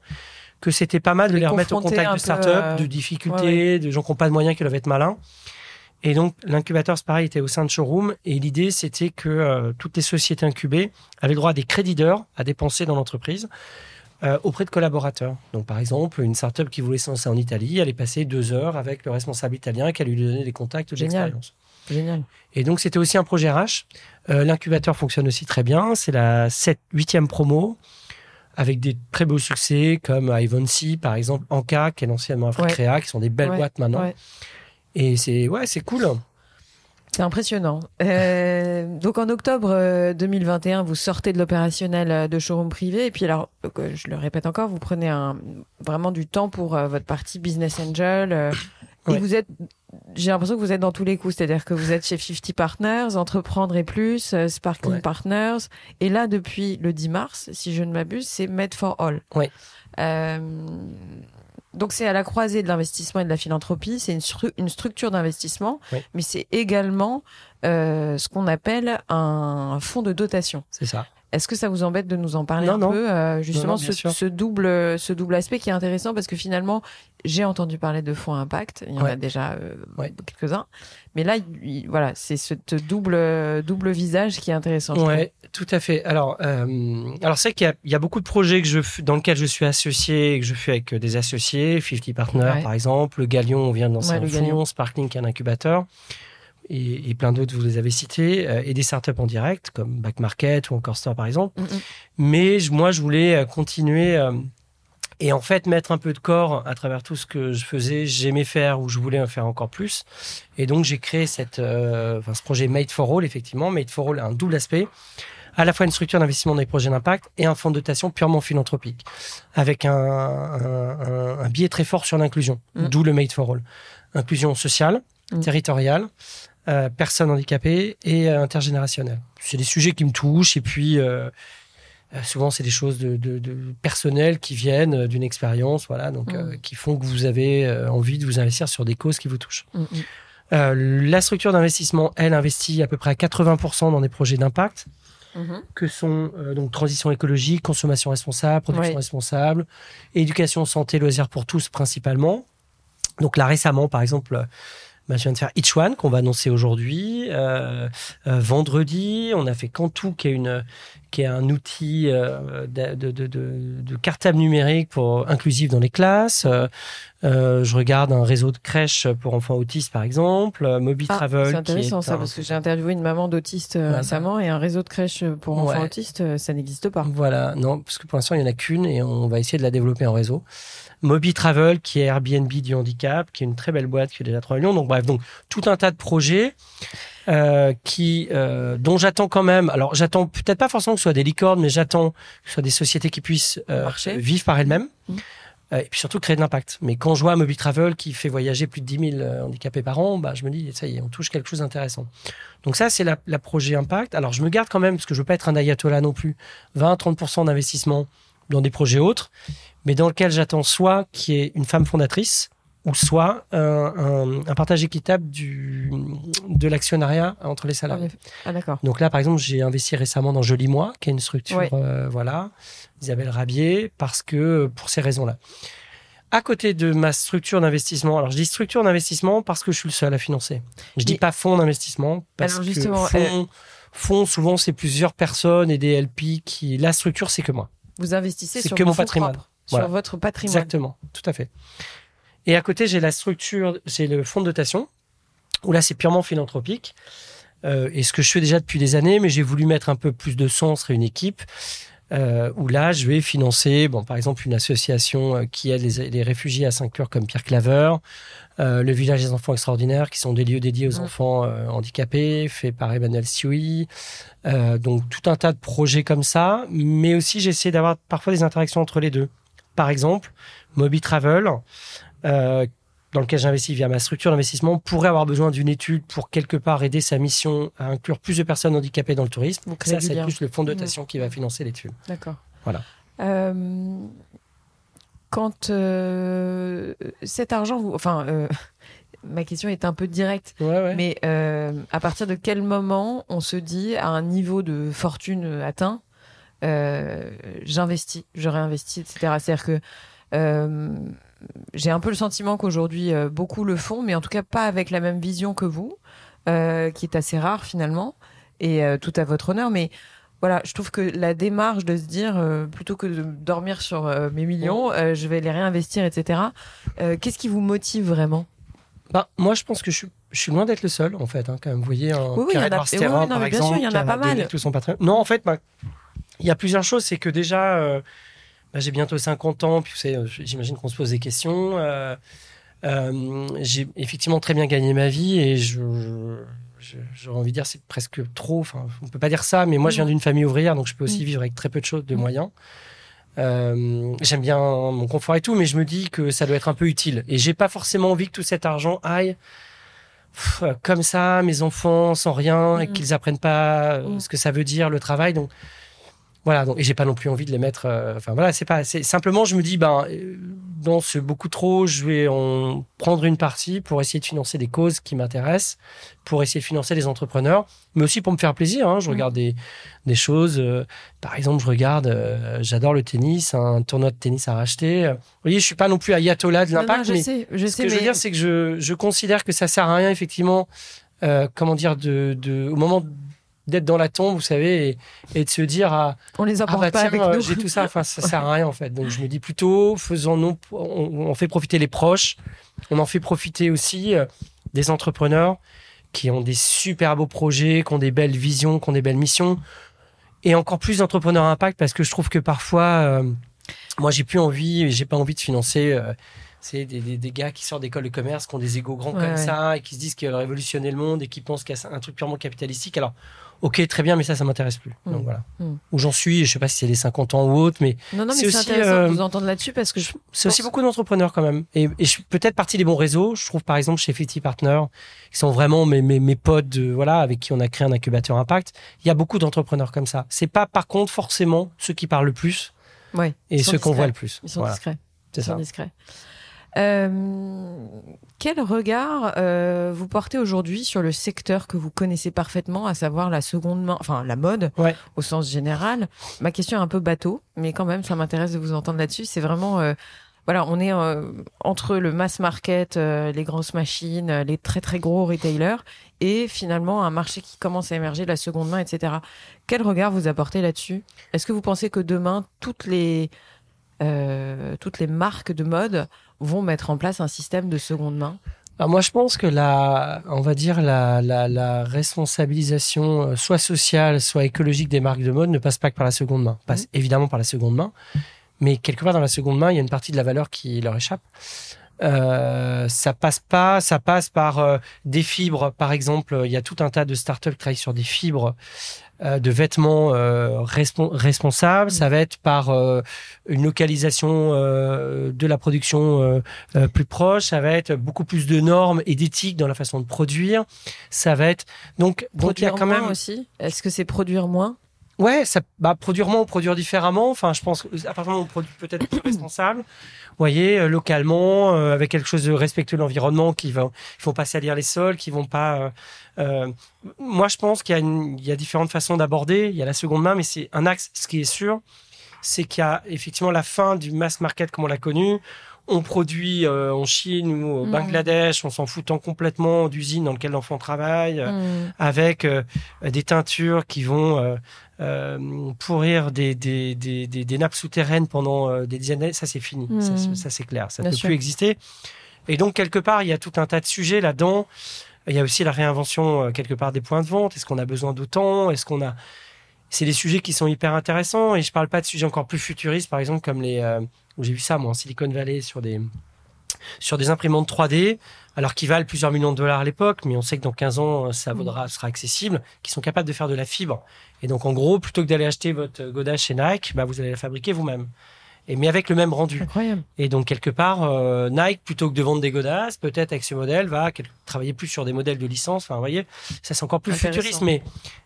que c'était pas mal de Les les remettre au contact de peu, start-up, euh, de difficultés, de gens qui n'ont pas de moyens, qui doivent être malins. Et donc l'incubateur, c'est pareil, était au sein de Showroom et l'idée c'était que euh, toutes les sociétés incubées avaient le droit à des crédits d'heures à dépenser dans l'entreprise. euh, auprès de collaborateurs. Donc, par exemple, une startup qui voulait se lancer en Italie, allait passer deux heures avec le responsable italien qui allait lui donner des contacts de l'expérience. Génial. Et donc, c'était aussi un projet RH. Euh, L'incubateur fonctionne aussi très bien. C'est la 7, 8e promo avec des très beaux succès comme Ivancy, par exemple, Anka, qui est l'anciennement Africrea, qui sont des belles Ouais, boîtes maintenant. ouais. Et c'est ouais, c'est cool. C'est impressionnant. Euh, donc en octobre euh, 2021, vous sortez de l'opérationnel euh, de showroom privé et puis alors, euh, je le répète encore, vous prenez un, vraiment du temps pour euh, votre partie business angel. Ouais. Et vous êtes, j'ai l'impression que vous êtes dans tous les coups, c'est-à-dire que vous êtes chez 50 Partners, Entreprendre et plus, euh, Sparkling Ouais. Partners, et là depuis le 10 mars, si je ne m'abuse, c'est Made for All. Ouais. Euh, donc c'est à la croisée de l'investissement et de la philanthropie, c'est une, stru- une structure d'investissement, mais c'est également euh, ce qu'on appelle un fonds de dotation. C'est ça. Est-ce que ça vous embête de nous en parler Non, un non. peu euh, Justement, Non, ce, double, ce double aspect qui est intéressant parce que finalement, j'ai entendu parler de fonds impact. Il y en a déjà euh, Ouais. quelques-uns, mais là, il- il- voilà, c'est ce double double visage qui est intéressant. Ouais, tout à fait. Alors, euh, alors c'est vrai qu'il y a, il y a beaucoup de projets que je, dans lesquels je suis associé et que je fais avec euh, des associés, 50 Partners Ouais. par exemple, le Galion, on vient de lancer un le fonds, Galion. Sparkling qui est un incubateur, et, et plein d'autres, vous les avez cités, euh, et des startups en direct, comme Back Market ou encore Store par exemple. Mm, mm. Mais je- moi, je voulais euh, continuer euh, et en fait mettre un peu de corps à travers tout ce que je faisais, j'aimais faire ou je voulais en faire encore plus. Et donc, j'ai créé cette, euh, enfin, ce projet Made for All, effectivement. Made for All a un double aspect à la fois une structure d'investissement dans les projets d'impact et un fonds de dotation purement philanthropique, avec un, un, un- un biais très fort sur l'inclusion, Mm. d'où le Made for All. Inclusion sociale, territoriale, euh, personnes handicapées et euh, intergénérationnelle. C'est des sujets qui me touchent et puis euh, souvent c'est des choses de, de, de personnelles qui viennent d'une expérience, voilà, donc Mm. qui font que vous avez envie de vous investir sur des causes qui vous touchent. Mm, mm. Euh, la structure d'investissement, elle, investit à peu près à 80% dans des projets d'impact Mhm. que sont euh, donc transition écologique, consommation responsable, production Ouais. responsable, éducation, santé, loisirs pour tous principalement. Donc là récemment, par exemple, bah, je viens de faire Each One qu'on va annoncer aujourd'hui. Euh, euh, vendredi, on a fait Cantu qui est une qui est un outil euh, de, de, de, de, cartable numérique pour inclusif dans les classes. Je regarde un réseau de crèches pour enfants autistes, par exemple. Moby ah, Travel. C'est intéressant ça, parce que j'ai interviewé une maman d'autiste récemment et un réseau de crèches pour enfants autistes, ça n'existe pas. Voilà, non, parce que pour l'instant, il n'y en a qu'une et on va essayer de la développer en réseau. Moby Travel, qui est Airbnb du handicap, qui est une très belle boîte qui fait déjà 3 millions. Donc bref, donc tout un tas de projets. Euh, qui, euh, dont j'attends quand même. Alors, j'attends peut-être pas forcément que ce soit des licornes, mais j'attends que ce soit des sociétés qui puissent euh, vivre par elles-mêmes. Mmh. et puis surtout créer de l'impact. Mais quand je vois Mobile Travel qui fait voyager plus de 10 000 handicapés par an, bah, je me dis, ça y est, on touche quelque chose d'intéressant. Donc ça, c'est la, la, projet impact. Alors, je me garde quand même, parce que je veux pas être un ayatollah non plus, 20-30% d'investissement dans des projets autres, mais dans lequel j'attends soit qu'il y ait une femme fondatrice, ou soit un, un, partage équitable du, de l'actionnariat entre les salariés. Ah, d'accord. Donc là, par exemple, j'ai investi récemment dans Joli Moi, qui est une structure, euh, voilà, Isabelle Rabier, parce que pour ces raisons-là. À côté de ma structure d'investissement, alors je dis structure d'investissement parce que je suis le seul à financer. Je dis pas fonds d'investissement parce que fonds, euh, fonds, souvent c'est plusieurs personnes et des LP qui. La structure, c'est que moi. Vous investissez sur que mon patrimoine. Sur votre patrimoine. Exactement, tout à fait. Et à côté, j'ai la structure, c'est le fonds de dotation, où là, c'est purement philanthropique. Euh, et ce que je fais déjà depuis des années, mais j'ai voulu mettre un peu plus de sens à une équipe. Euh, où là, je vais financer, bon, par exemple, une association euh, qui aide les, réfugiés à Saint-Clour comme Pierre Claver, euh, le village des enfants extraordinaires, qui sont des lieux dédiés aux enfants handicapés, fait par Emmanuel Sioui. donc, tout un tas de projets comme ça, mais aussi j'essaie d'avoir parfois des interactions entre les deux. Par exemple, Moby Travel, euh, dans lequel j'investis via ma structure d'investissement, pourrait avoir besoin d'une étude pour quelque part aider sa mission à inclure plus de personnes handicapées dans le tourisme. Ça, c'est plus le fonds de dotation qui va financer l'étude. D'accord. Voilà. Euh, quand euh, cet argent, vous, enfin, [LAUGHS] ma question est un peu directe, mais à partir de quel moment on se dit à un niveau de fortune atteint, j'investis, je réinvestis, etc. C'est-à-dire que j'ai un peu le sentiment qu'aujourd'hui, euh, beaucoup le font, mais en tout cas pas avec la même vision que vous, euh, qui est assez rare finalement, et euh, tout à votre honneur. Mais voilà, je trouve que la démarche de se dire, plutôt que de dormir sur mes millions, je vais les réinvestir, etc., qu'est-ce qui vous motive vraiment? Bah, Moi, je pense que je suis, je suis loin d'être le seul, en fait. Hein, quand même. Vous voyez, un oui, oui, par exemple, bien sûr, il y en a pas mal. Tout son Non, en fait, bah, il y a plusieurs choses. C'est que déjà bah, j'ai bientôt 50 ans, puis euh, j'imagine qu'on se pose des questions. Euh, euh, j'ai effectivement très bien gagné ma vie et je, j'aurais envie de dire c'est presque trop. Enfin, on peut pas dire ça, mais moi je viens d'une famille ouvrière, donc je peux aussi mm. vivre avec très peu de choses, de mm. moyens. j'aime bien mon confort et tout, mais je me dis que ça doit être un peu utile. Et j'ai pas forcément envie que tout cet argent aille comme ça, mes enfants sans rien, et mm. qu'ils apprennent pas ce que ça veut dire le travail. Donc voilà, donc, et j'ai pas non plus envie de les mettre. Euh, enfin voilà, c'est pas. Simplement, je me dis, ben, euh, dans ce beaucoup trop, je vais en prendre une partie pour essayer de financer des causes qui m'intéressent, pour essayer de financer les entrepreneurs, mais aussi pour me faire plaisir. Hein. Je mmh. regarde des, des choses. Euh, par exemple, je regarde, j'adore le tennis, un tournoi de tennis à racheter. Vous voyez, je suis pas non plus ayatollah de l'impact, mais sais, je ce sais, que je veux dire, c'est que je, je considère que ça sert à rien, effectivement. comment dire, de, de, au moment d'être dans la tombe, vous savez, et, de se dire ah, on les emporte ah, bah, pas avec nous. J'ai tout ça, enfin ça sert à rien en fait. Donc je me dis plutôt faisons nous, on, fait profiter les proches, on en fait profiter aussi euh, des entrepreneurs qui ont des super beaux projets, qui ont des belles visions, qui ont des belles missions, et encore plus d'entrepreneurs impact parce que je trouve que parfois, euh, moi j'ai plus envie, j'ai pas envie de financer. Euh, c'est des, des, des, gars qui sortent d'école de commerce, qui ont des égaux grands comme ça, et qui se disent qu'ils veulent révolutionner le monde et qui pensent qu'il y a un truc purement capitalistique. Alors, ok, très bien, mais ça, ça m'intéresse plus. Donc mm. voilà. Mm. Où j'en suis, je sais pas si c'est les 50 ans ou autre, mais. Non, non, mais c'est intéressant de euh, vous entendre là-dessus parce que je. C'est aussi beaucoup d'entrepreneurs quand même. Et, et je suis peut-être partie des bons réseaux. Je trouve par exemple chez Fifty Partner, qui sont vraiment mes, mes, mes potes, de, voilà, avec qui on a créé un incubateur impact. Il y a beaucoup d'entrepreneurs comme ça. C'est pas par contre forcément ceux qui parlent le plus. Ouais, et ceux qu'on voit le plus. Ils sont discrets. C'est ça. discrets. Euh, quel regard euh, vous portez aujourd'hui sur le secteur que vous connaissez parfaitement, à savoir la seconde main, enfin la mode au sens général? Ma question est un peu bateau, mais quand même, ça m'intéresse de vous entendre là-dessus. C'est vraiment euh, voilà, on est euh, entre le mass market, euh, les grosses machines, euh, les très très gros retailers, et finalement un marché qui commence à émerger, la seconde main, etc. Quel regard vous apportez là-dessus? Est-ce que vous pensez que demain, toutes les, toutes les marques de mode vont mettre en place un système de seconde main alors moi, je pense que la, on va dire la, la, la, responsabilisation, soit sociale, soit écologique des marques de mode, ne passe pas que par la seconde main. Passe mmh. évidemment par la seconde main, mais quelque part dans la seconde main, il y a une partie de la valeur qui leur échappe. Euh, ça passe pas, ça passe par euh, des fibres, par exemple. Il y a tout un tas de startups qui travaillent sur des fibres euh, de vêtements responsables. Ça va être par une localisation de la production plus proche. Ça va être beaucoup plus de normes et d'éthique dans la façon de produire. Ça va être donc donc il y a quand même aussi? Est-ce que c'est produire moins? Ouais, ça, bah, produire moins ou produire différemment. Enfin, je pense à partir du moment où on produit peut-être plus [COUGHS] responsable, vous voyez, euh, localement, euh, avec quelque chose de respectueux de l'environnement, qui va, il faut pas salir les sols, qui vont pas. Euh, euh moi, je pense qu'il y, a il y a différentes façons d'aborder. Il y a la seconde main, mais c'est un axe. Ce qui est sûr, c'est qu'il y a effectivement la fin du mass market comme on l'a connu on produit euh, en Chine ou au mm. Bangladesh, on s'en foutant complètement d'usines dans lesquelles l'enfant travaille, mm. avec des teintures qui vont euh, pourrir des, des, des, des, nappes souterraines pendant euh, des dizaines d'années, ça c'est fini, hmm. ça, c'est clair, ça ne peut plus exister. Et donc quelque part, il y a tout un tas de sujets là-dedans. Il y a aussi la réinvention euh, quelque part des points de vente. Est-ce qu'on a besoin d'autant? Est-ce qu'on a C'est des sujets qui sont hyper intéressants. Et je parle pas de sujets encore plus futuristes, par exemple comme les. J'ai vu ça moi en Silicon Valley sur des sur des imprimantes 3D, alors qui valent plusieurs millions de dollars à l'époque, mais on sait que dans 15 ans, ça vaudra, sera accessible, qui sont capables de faire de la fibre. Et donc, en gros, plutôt que d'aller acheter votre godage chez Nike, bah, vous allez la fabriquer vous-même. Et mais avec le même rendu. Incroyable. Et donc quelque part, euh, Nike plutôt que de vendre des godasses, peut-être avec ce modèle, va travailler plus sur des modèles de licence. Enfin, vous voyez, ça c'est encore plus futuriste, mais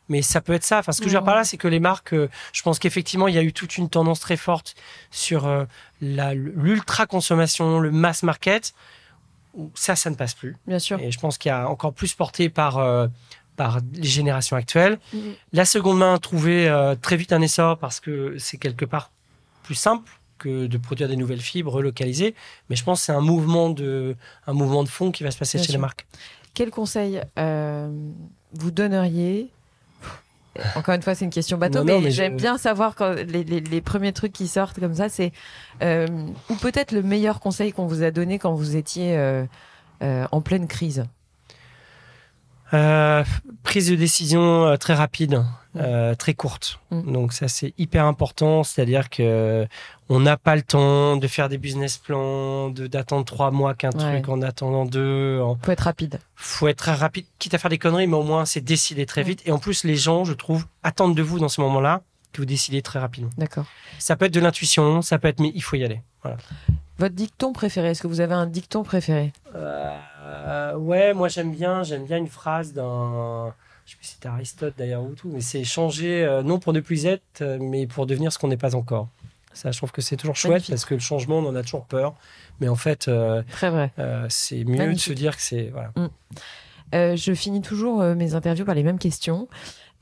mais ça peut être ça. Enfin, ce que je veux dire par là, c'est que les marques, euh, je pense qu'effectivement, il y a eu toute une tendance très forte sur euh, l'ultra consommation, le mass market. Ça, ça ne passe plus. Bien sûr. Et je pense qu'il y a encore plus porté par par les générations actuelles. Mm-hmm. La seconde main a trouvé très vite un essor parce que c'est quelque part plus simple que de produire des nouvelles fibres relocalisées. Mais je pense que c'est un mouvement de, un mouvement de fond qui va se passer chez les marques. Quel conseil euh, vous donneriez? Encore une fois, c'est une question bateau, mais, j'aime bien savoir quand les, premiers trucs qui sortent comme ça, c'est euh, ou peut-être le meilleur conseil qu'on vous a donné quand vous étiez euh, en pleine crise. Euh, prise de décision euh, très rapide, mm. euh, très courte. Mm. Donc ça c'est hyper important, c'est-à-dire que on n'a pas le temps de faire des business plans, de d'attendre trois mois qu'un truc en attendant deux. Faut être rapide. Faut être très rapide, quitte à faire des conneries, mais au moins c'est décider très mm. vite. Et en plus les gens, je trouve, attendent de vous dans ce moment-là que vous décidez très rapidement. D'accord. Ça peut être de l'intuition, ça peut être, mais il faut y aller. Voilà. Votre dicton préféré Est-ce que vous avez un dicton préféré? Euh, Ouais, moi j'aime bien, j'aime bien une phrase d'un, je sais plus si c'était Aristote d'ailleurs ou tout, mais c'est changer euh, non pour ne plus être, mais pour devenir ce qu'on n'est pas encore. Ça, je trouve que c'est toujours chouette parce que le changement, on en a toujours peur, mais en fait, euh, Très vrai. c'est mieux de se dire que c'est voilà. Mm. je finis toujours mes interviews par les mêmes questions.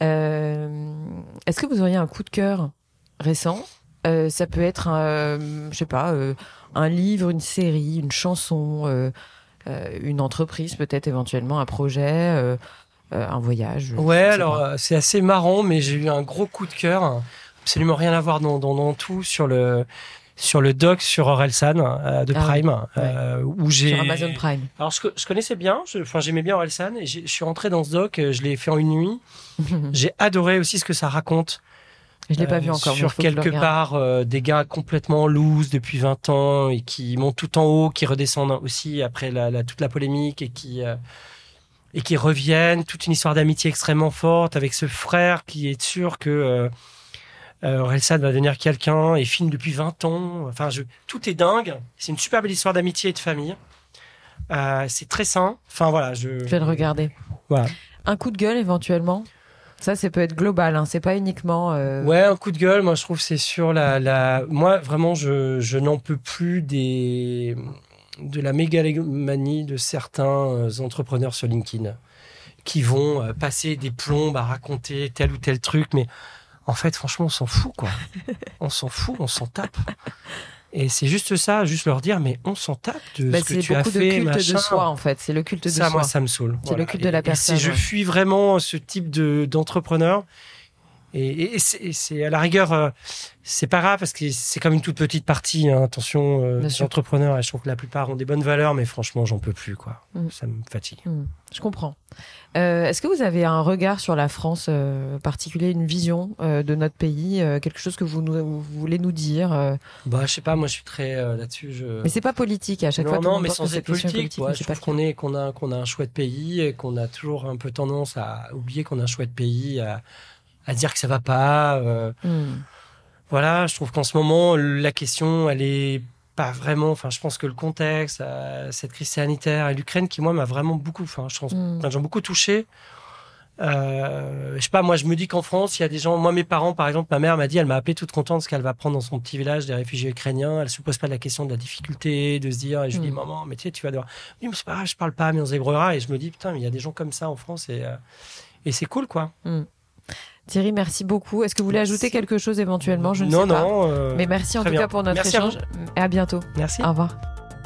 Est-ce que vous auriez un coup de cœur récent? Ça peut être, je sais pas, un livre, une série, une chanson, euh, euh, une entreprise peut-être éventuellement, un projet, euh, un voyage. Ouais, alors c'est assez marrant, mais j'ai eu un gros coup de cœur, absolument rien à voir dans, dans, tout sur le sur le doc sur Orelsan de ah Prime où j'ai sur Amazon Prime. Alors je, je connaissais bien, enfin j'aimais bien Orelsan et je suis rentré dans ce doc, je l'ai fait en une nuit. [LAUGHS] j'ai adoré aussi ce que ça raconte je l'ai pas vu encore. Sur quelque part, euh, des gars complètement loose depuis 20 ans et qui montent tout en haut, qui redescendent aussi après la, toute la polémique et qui euh, et qui reviennent. Toute une histoire d'amitié extrêmement forte avec ce frère qui est sûr que euh, euh va devenir quelqu'un et filme depuis 20 ans. Enfin, je, tout est dingue. C'est une super belle histoire d'amitié et de famille. c'est très sain. Enfin voilà, je. Je vais le regarder. Voilà. Un coup de gueule éventuellement? Ça, ça peut être global, hein. c'est pas uniquement. Euh, ouais, un coup de gueule, moi je trouve c'est sur la, la. Moi vraiment, je, je n'en peux plus des de la mégalomanie de certains euh, entrepreneurs sur LinkedIn qui vont euh, passer des plombes à raconter tel ou tel truc, mais en fait, franchement, on s'en fout, quoi. [LAUGHS] on s'en fout, on s'en tape. Et c'est juste ça, juste leur dire, mais on s'en tape de Bah, ce que c'est tu as beaucoup de fait, culte machin. de soi en fait. C'est le culte de ça, soi. moi, ça me saoule. C'est le culte de la Et- et personne, c'est- je fuis vraiment ce type de d'entrepreneur. Et- c'est- à la rigueur, euh, c'est pas grave parce que c'est comme une toute petite partie. hein, attention, euh, entrepreneurs. Je trouve que la plupart ont des bonnes valeurs, mais franchement, j'en peux plus, quoi. Mm. Ça me fatigue. Hmm, je comprends. Euh, Est-ce que vous avez un regard sur la France euh, particulier, une vision euh, de notre pays, quelque chose que vous, nous- vous voulez nous dire Bah, je sais pas, moi, je suis très là-dessus. Je... Mais c'est pas politique à chaque non, fois. non, mais sans être politique, ouais, je trouve qu'on est qu'on a qu'on a un chouette pays et qu'on a toujours un peu tendance à oublier qu'on a un chouette pays, à, à dire que ça va pas. euh. Hmm. voilà, je trouve qu'en ce moment la question, elle est pas vraiment. Enfin, je pense que le contexte, euh, cette crise sanitaire et l'Ukraine, qui moi m'a vraiment beaucoup. Enfin, je pense, Mm. plein de gens beaucoup touché. Euh, je sais pas, moi je me dis qu'en France, il y a des gens. Moi, mes parents, par exemple, ma mère m'a dit, elle m'a appelé toute contente parce qu'elle va prendre dans son petit village des réfugiés ukrainiens. Elle se pose pas la question de la difficulté, de se dire. Et je lui dis, Mm. maman, mais tu sais, tu vas devoir. Oui, mais c'est pas grave, je parle pas, mais on se débrouillera. Et je me dis, putain, mais il y a des gens comme ça en France et euh, et c'est cool, quoi. Thierry, merci beaucoup. Est-ce que vous voulez Merci. ajouter quelque chose éventuellement? Je ne non, sais pas. non. euh, Mais merci en tout bien. cas pour notre Merci à échange. Et à bientôt. Merci. Au revoir.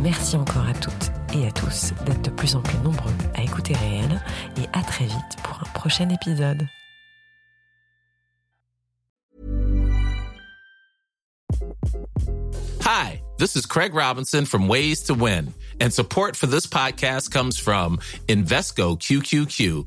Merci encore à toutes et à tous d'être de plus en plus nombreux à écouter Réel et à très vite pour un prochain épisode. Hi, this is Craig Robinson from Ways to Win, and support for this podcast comes from Invesco QQQ,